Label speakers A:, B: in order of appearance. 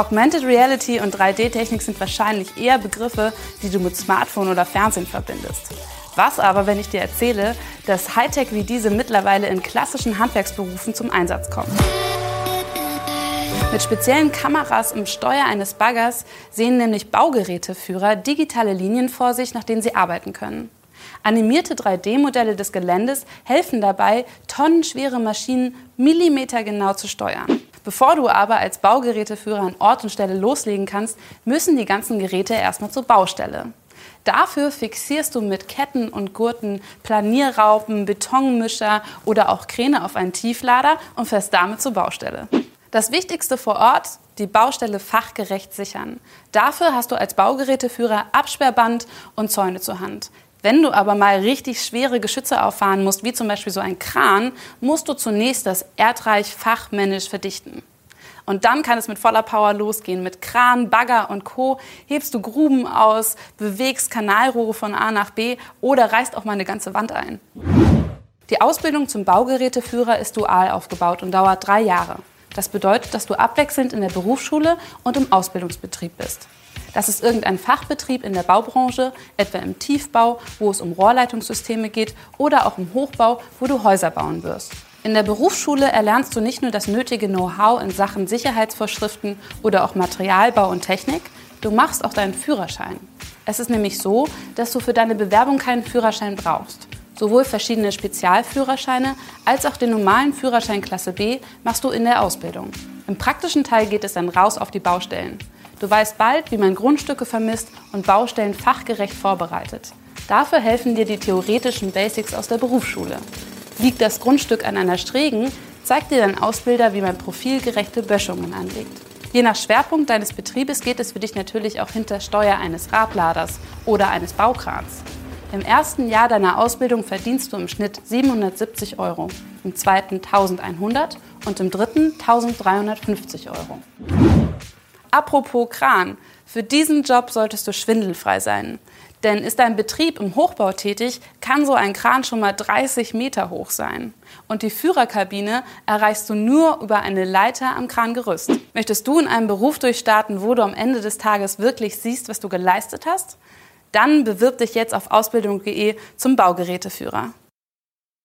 A: Augmented Reality und 3D-Technik sind wahrscheinlich eher Begriffe, die du mit Smartphone oder Fernsehen verbindest. Was aber, wenn ich dir erzähle, dass Hightech wie diese mittlerweile in klassischen Handwerksberufen zum Einsatz kommt? Mit speziellen Kameras im Steuer eines Baggers sehen nämlich Baugeräteführer digitale Linien vor sich, nach denen sie arbeiten können. Animierte 3D-Modelle des Geländes helfen dabei, tonnenschwere Maschinen millimetergenau zu steuern. Bevor du aber als Baugeräteführer an Ort und Stelle loslegen kannst, müssen die ganzen Geräte erstmal zur Baustelle. Dafür fixierst du mit Ketten und Gurten Planierraupen, Betonmischer oder auch Kräne auf einen Tieflader und fährst damit zur Baustelle. Das Wichtigste vor Ort, die Baustelle fachgerecht sichern. Dafür hast du als Baugeräteführer Absperrband und Zäune zur Hand. Wenn du aber mal richtig schwere Geschütze auffahren musst, wie zum Beispiel so ein Kran, musst du zunächst das Erdreich fachmännisch verdichten. Und dann kann es mit voller Power losgehen. Mit Kran, Bagger und Co. hebst du Gruben aus, bewegst Kanalrohre von A nach B oder reißt auch mal eine ganze Wand ein. Die Ausbildung zum Baugeräteführer ist dual aufgebaut und dauert drei Jahre. Das bedeutet, dass du abwechselnd in der Berufsschule und im Ausbildungsbetrieb bist. Das ist irgendein Fachbetrieb in der Baubranche, etwa im Tiefbau, wo es um Rohrleitungssysteme geht, oder auch im Hochbau, wo du Häuser bauen wirst. In der Berufsschule erlernst du nicht nur das nötige Know-how in Sachen Sicherheitsvorschriften oder auch Materialbau und Technik, du machst auch deinen Führerschein. Es ist nämlich so, dass du für deine Bewerbung keinen Führerschein brauchst. Sowohl verschiedene Spezialführerscheine als auch den normalen Führerschein Klasse B machst du in der Ausbildung. Im praktischen Teil geht es dann raus auf die Baustellen. Du weißt bald, wie man Grundstücke vermisst und Baustellen fachgerecht vorbereitet. Dafür helfen dir die theoretischen Basics aus der Berufsschule. Liegt das Grundstück an einer Strägen, zeigt dir dein Ausbilder, wie man profilgerechte Böschungen anlegt. Je nach Schwerpunkt deines Betriebes geht es für dich natürlich auch hinter Steuer eines Radladers oder eines Baukrans. Im ersten Jahr deiner Ausbildung verdienst du im Schnitt 770 Euro, im zweiten 1100 und im dritten 1350 Euro. Apropos Kran, für diesen Job solltest du schwindelfrei sein. Denn ist dein Betrieb im Hochbau tätig, kann so ein Kran schon mal 30 Meter hoch sein. Und die Führerkabine erreichst du nur über eine Leiter am Krangerüst. Möchtest du in einem Beruf durchstarten, wo du am Ende des Tages wirklich siehst, was du geleistet hast? Dann bewirb dich jetzt auf ausbildung.de zum Baugeräteführer.